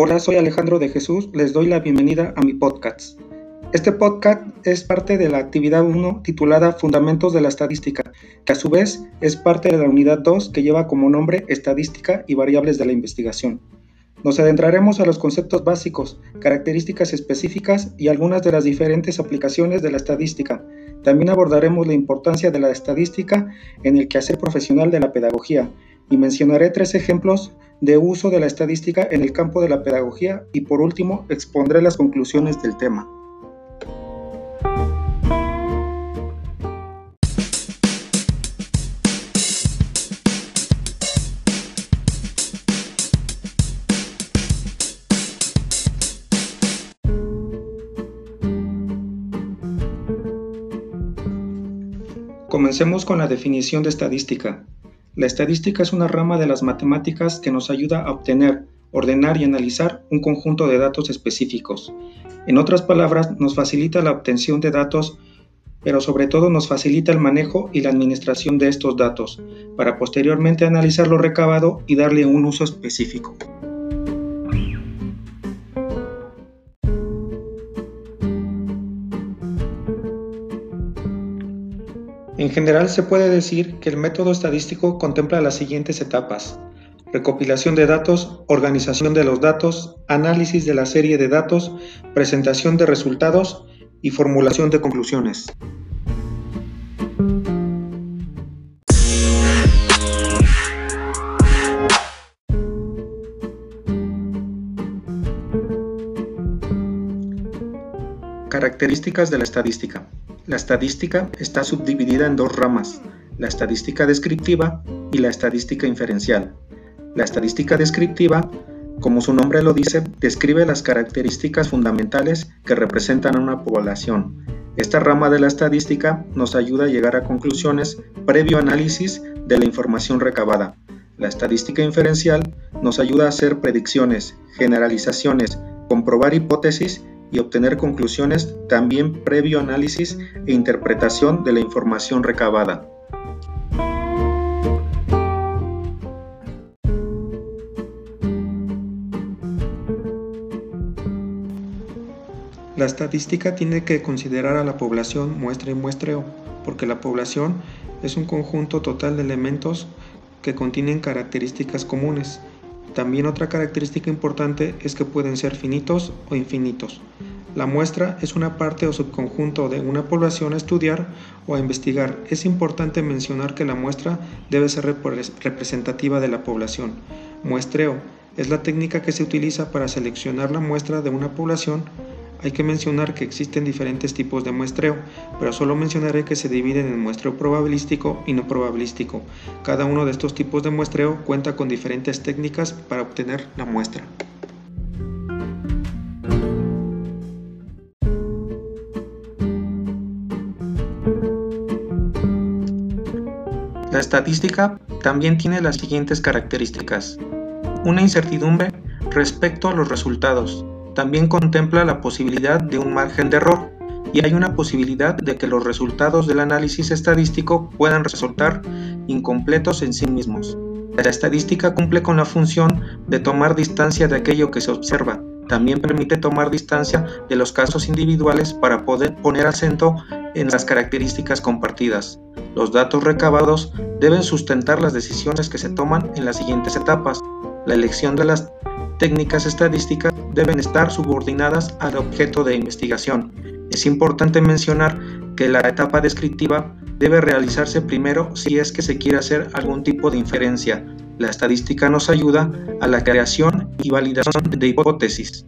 Hola, soy Alejandro de Jesús, les doy la bienvenida a mi podcast. Este podcast es parte de la actividad 1 titulada Fundamentos de la Estadística, que a su vez es parte de la unidad 2 que lleva como nombre Estadística y Variables de la Investigación. Nos adentraremos a los conceptos básicos, características específicas y algunas de las diferentes aplicaciones de la estadística. También abordaremos la importancia de la estadística en el quehacer profesional de la pedagogía y mencionaré tres ejemplos de uso de la estadística en el campo de la pedagogía y por último expondré las conclusiones del tema. Comencemos con la definición de estadística. La estadística es una rama de las matemáticas que nos ayuda a obtener, ordenar y analizar un conjunto de datos específicos. En otras palabras, nos facilita la obtención de datos, pero sobre todo nos facilita el manejo y la administración de estos datos, para posteriormente analizar lo recabado y darle un uso específico. En general se puede decir que el método estadístico contempla las siguientes etapas. Recopilación de datos, organización de los datos, análisis de la serie de datos, presentación de resultados y formulación de conclusiones. Características de la estadística. La estadística está subdividida en dos ramas, la estadística descriptiva y la estadística inferencial. La estadística descriptiva, como su nombre lo dice, describe las características fundamentales que representan a una población. Esta rama de la estadística nos ayuda a llegar a conclusiones previo análisis de la información recabada. La estadística inferencial nos ayuda a hacer predicciones, generalizaciones, comprobar hipótesis y obtener conclusiones también previo análisis e interpretación de la información recabada. La estadística tiene que considerar a la población muestra y muestreo, porque la población es un conjunto total de elementos que contienen características comunes también otra característica importante es que pueden ser finitos o infinitos. La muestra es una parte o subconjunto de una población a estudiar o a investigar. Es importante mencionar que la muestra debe ser representativa de la población. Muestreo es la técnica que se utiliza para seleccionar la muestra de una población hay que mencionar que existen diferentes tipos de muestreo, pero solo mencionaré que se dividen en muestreo probabilístico y no probabilístico. Cada uno de estos tipos de muestreo cuenta con diferentes técnicas para obtener la muestra. La estadística también tiene las siguientes características. Una incertidumbre respecto a los resultados, también contempla la posibilidad de un margen de error y hay una posibilidad de que los resultados del análisis estadístico puedan resultar incompletos en sí mismos. La estadística cumple con la función de tomar distancia de aquello que se observa. También permite tomar distancia de los casos individuales para poder poner acento en las características compartidas. Los datos recabados deben sustentar las decisiones que se toman en las siguientes etapas. La elección de las técnicas estadísticas deben estar subordinadas al objeto de investigación. Es importante mencionar que la etapa descriptiva debe realizarse primero si es que se quiere hacer algún tipo de inferencia. La estadística nos ayuda a la creación y validación de hipótesis.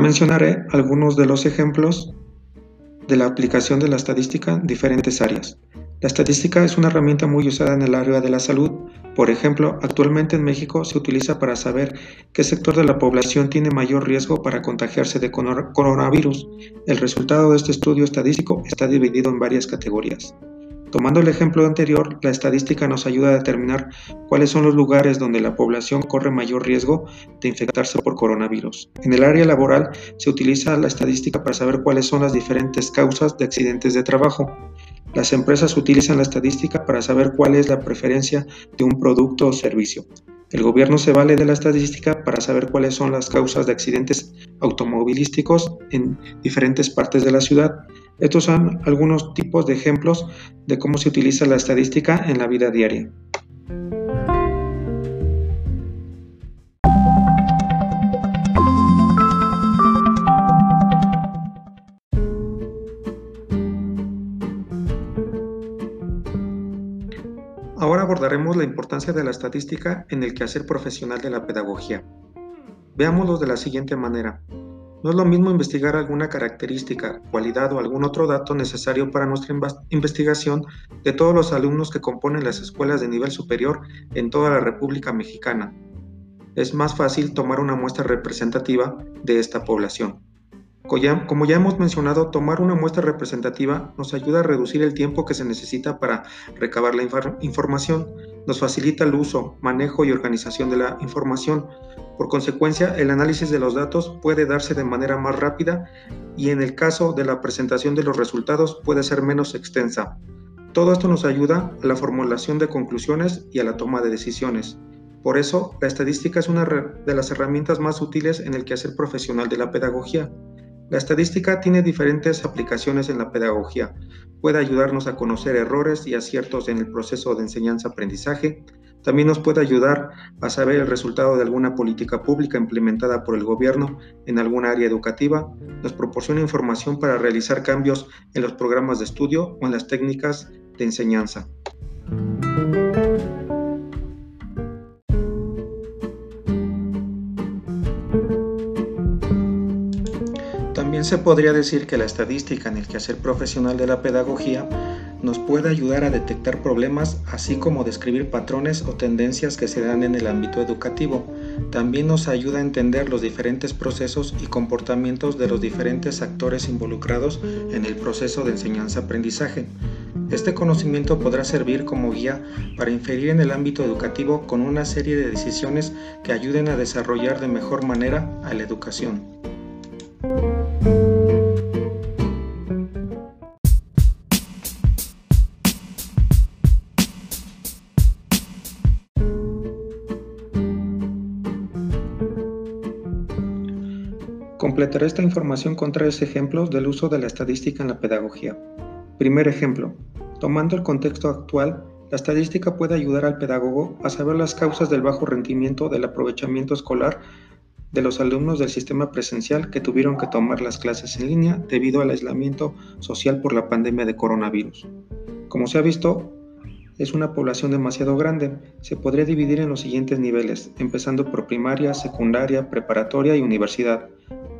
Mencionaré algunos de los ejemplos de la aplicación de la estadística en diferentes áreas. La estadística es una herramienta muy usada en el área de la salud. Por ejemplo, actualmente en México se utiliza para saber qué sector de la población tiene mayor riesgo para contagiarse de coronavirus. El resultado de este estudio estadístico está dividido en varias categorías. Tomando el ejemplo anterior, la estadística nos ayuda a determinar cuáles son los lugares donde la población corre mayor riesgo de infectarse por coronavirus. En el área laboral se utiliza la estadística para saber cuáles son las diferentes causas de accidentes de trabajo. Las empresas utilizan la estadística para saber cuál es la preferencia de un producto o servicio. El gobierno se vale de la estadística para saber cuáles son las causas de accidentes automovilísticos en diferentes partes de la ciudad. Estos son algunos tipos de ejemplos de cómo se utiliza la estadística en la vida diaria. Ahora abordaremos la importancia de la estadística en el quehacer profesional de la pedagogía. Veámoslo de la siguiente manera. No es lo mismo investigar alguna característica, cualidad o algún otro dato necesario para nuestra investigación de todos los alumnos que componen las escuelas de nivel superior en toda la República Mexicana. Es más fácil tomar una muestra representativa de esta población. Como ya hemos mencionado, tomar una muestra representativa nos ayuda a reducir el tiempo que se necesita para recabar la información, nos facilita el uso, manejo y organización de la información. Por consecuencia, el análisis de los datos puede darse de manera más rápida y en el caso de la presentación de los resultados puede ser menos extensa. Todo esto nos ayuda a la formulación de conclusiones y a la toma de decisiones. Por eso, la estadística es una de las herramientas más útiles en el quehacer profesional de la pedagogía. La estadística tiene diferentes aplicaciones en la pedagogía. Puede ayudarnos a conocer errores y aciertos en el proceso de enseñanza-aprendizaje. También nos puede ayudar a saber el resultado de alguna política pública implementada por el gobierno en alguna área educativa. Nos proporciona información para realizar cambios en los programas de estudio o en las técnicas de enseñanza. Se podría decir que la estadística en el quehacer profesional de la pedagogía nos puede ayudar a detectar problemas, así como describir patrones o tendencias que se dan en el ámbito educativo. También nos ayuda a entender los diferentes procesos y comportamientos de los diferentes actores involucrados en el proceso de enseñanza-aprendizaje. Este conocimiento podrá servir como guía para inferir en el ámbito educativo con una serie de decisiones que ayuden a desarrollar de mejor manera a la educación. Completaré esta información con tres ejemplos del uso de la estadística en la pedagogía. Primer ejemplo. Tomando el contexto actual, la estadística puede ayudar al pedagogo a saber las causas del bajo rendimiento del aprovechamiento escolar de los alumnos del sistema presencial que tuvieron que tomar las clases en línea debido al aislamiento social por la pandemia de coronavirus. Como se ha visto, es una población demasiado grande. Se podría dividir en los siguientes niveles, empezando por primaria, secundaria, preparatoria y universidad.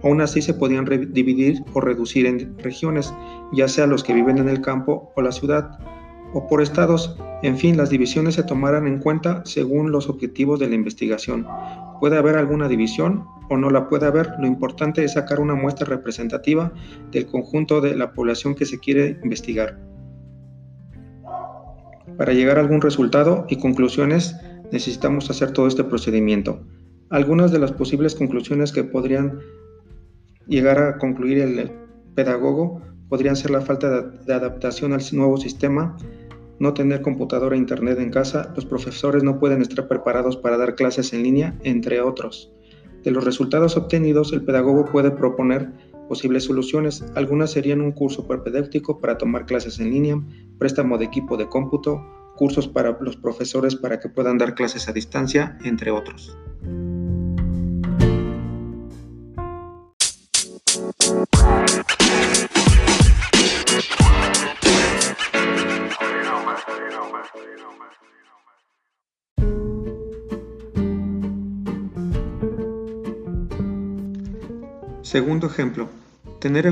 Aún así se podían dividir o reducir en regiones, ya sea los que viven en el campo o la ciudad, o por estados. En fin, las divisiones se tomarán en cuenta según los objetivos de la investigación. Puede haber alguna división o no la puede haber. Lo importante es sacar una muestra representativa del conjunto de la población que se quiere investigar. Para llegar a algún resultado y conclusiones necesitamos hacer todo este procedimiento. Algunas de las posibles conclusiones que podrían llegar a concluir el pedagogo podrían ser la falta de adaptación al nuevo sistema, no tener computadora e internet en casa, los profesores no pueden estar preparados para dar clases en línea, entre otros. De los resultados obtenidos, el pedagogo puede proponer posibles soluciones. Algunas serían un curso propedéutico para tomar clases en línea, préstamo de equipo de cómputo, cursos para los profesores para que puedan dar clases a distancia, entre otros. Segundo ejemplo, tener,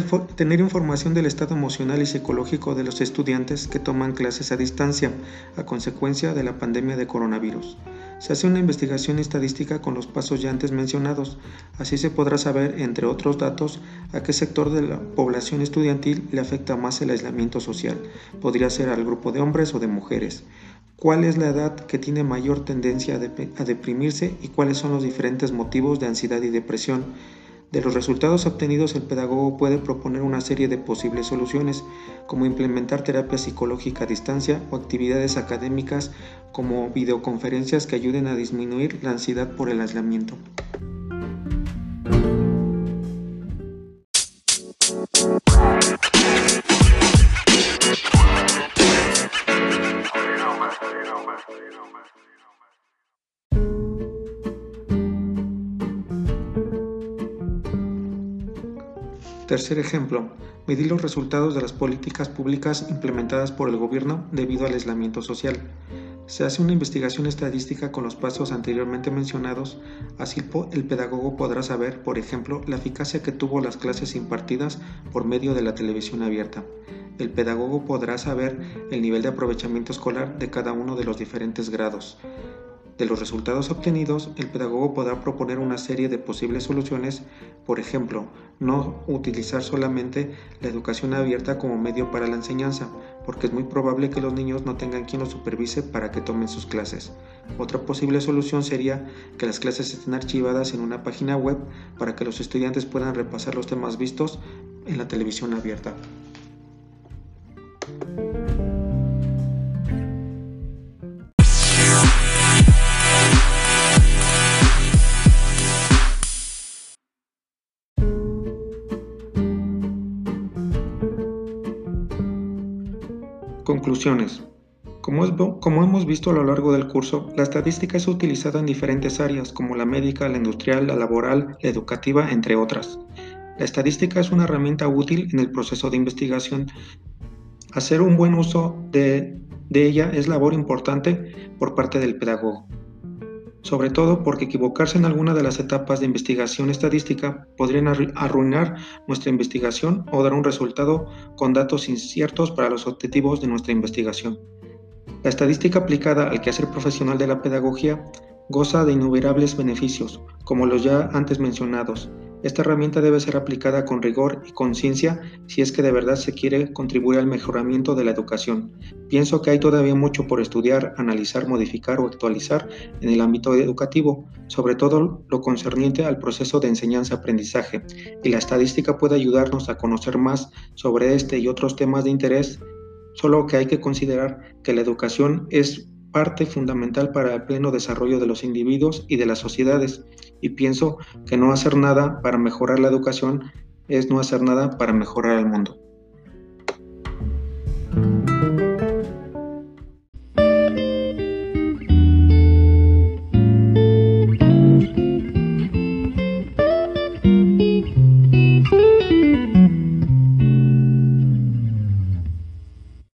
información del estado emocional y psicológico de los estudiantes que toman clases a distancia a consecuencia de la pandemia de coronavirus. Se hace una investigación estadística con los pasos ya antes mencionados. Así se podrá saber, entre otros datos, a qué sector de la población estudiantil le afecta más el aislamiento social. Podría ser al grupo de hombres o de mujeres. ¿Cuál es la edad que tiene mayor tendencia a, deprimirse y cuáles son los diferentes motivos de ansiedad y depresión? De los resultados obtenidos, el pedagogo puede proponer una serie de posibles soluciones, como implementar terapia psicológica a distancia o actividades académicas como videoconferencias que ayuden a disminuir la ansiedad por el aislamiento. Tercer ejemplo, medir los resultados de las políticas públicas implementadas por el gobierno debido al aislamiento social. Se hace una investigación estadística con los pasos anteriormente mencionados, así el pedagogo podrá saber, por ejemplo, la eficacia que tuvo las clases impartidas por medio de la televisión abierta. El pedagogo podrá saber el nivel de aprovechamiento escolar de cada uno de los diferentes grados. De los resultados obtenidos, el pedagogo podrá proponer una serie de posibles soluciones, por ejemplo, no utilizar solamente la educación abierta como medio para la enseñanza, porque es muy probable que los niños no tengan quien los supervise para que tomen sus clases. Otra posible solución sería que las clases estén archivadas en una página web para que los estudiantes puedan repasar los temas vistos en la televisión abierta. Conclusiones. Como, hemos visto a lo largo del curso, la estadística es utilizada en diferentes áreas como la médica, la industrial, la laboral, la educativa, entre otras. La estadística es una herramienta útil en el proceso de investigación. Hacer un buen uso de ella es labor importante por parte del pedagogo sobre todo porque equivocarse en alguna de las etapas de investigación estadística podrían arruinar nuestra investigación o dar un resultado con datos inciertos para los objetivos de nuestra investigación. La estadística aplicada al quehacer profesional de la pedagogía goza de innumerables beneficios, como los ya antes mencionados, esta herramienta debe ser aplicada con rigor y conciencia si es que de verdad se quiere contribuir al mejoramiento de la educación. Pienso que hay todavía mucho por estudiar, analizar, modificar o actualizar en el ámbito educativo, sobre todo lo concerniente al proceso de enseñanza-aprendizaje, y la estadística puede ayudarnos a conocer más sobre este y otros temas de interés, solo que hay que considerar que la educación es parte fundamental para el pleno desarrollo de los individuos y de las sociedades, y pienso que no hacer nada para mejorar la educación es no hacer nada para mejorar el mundo.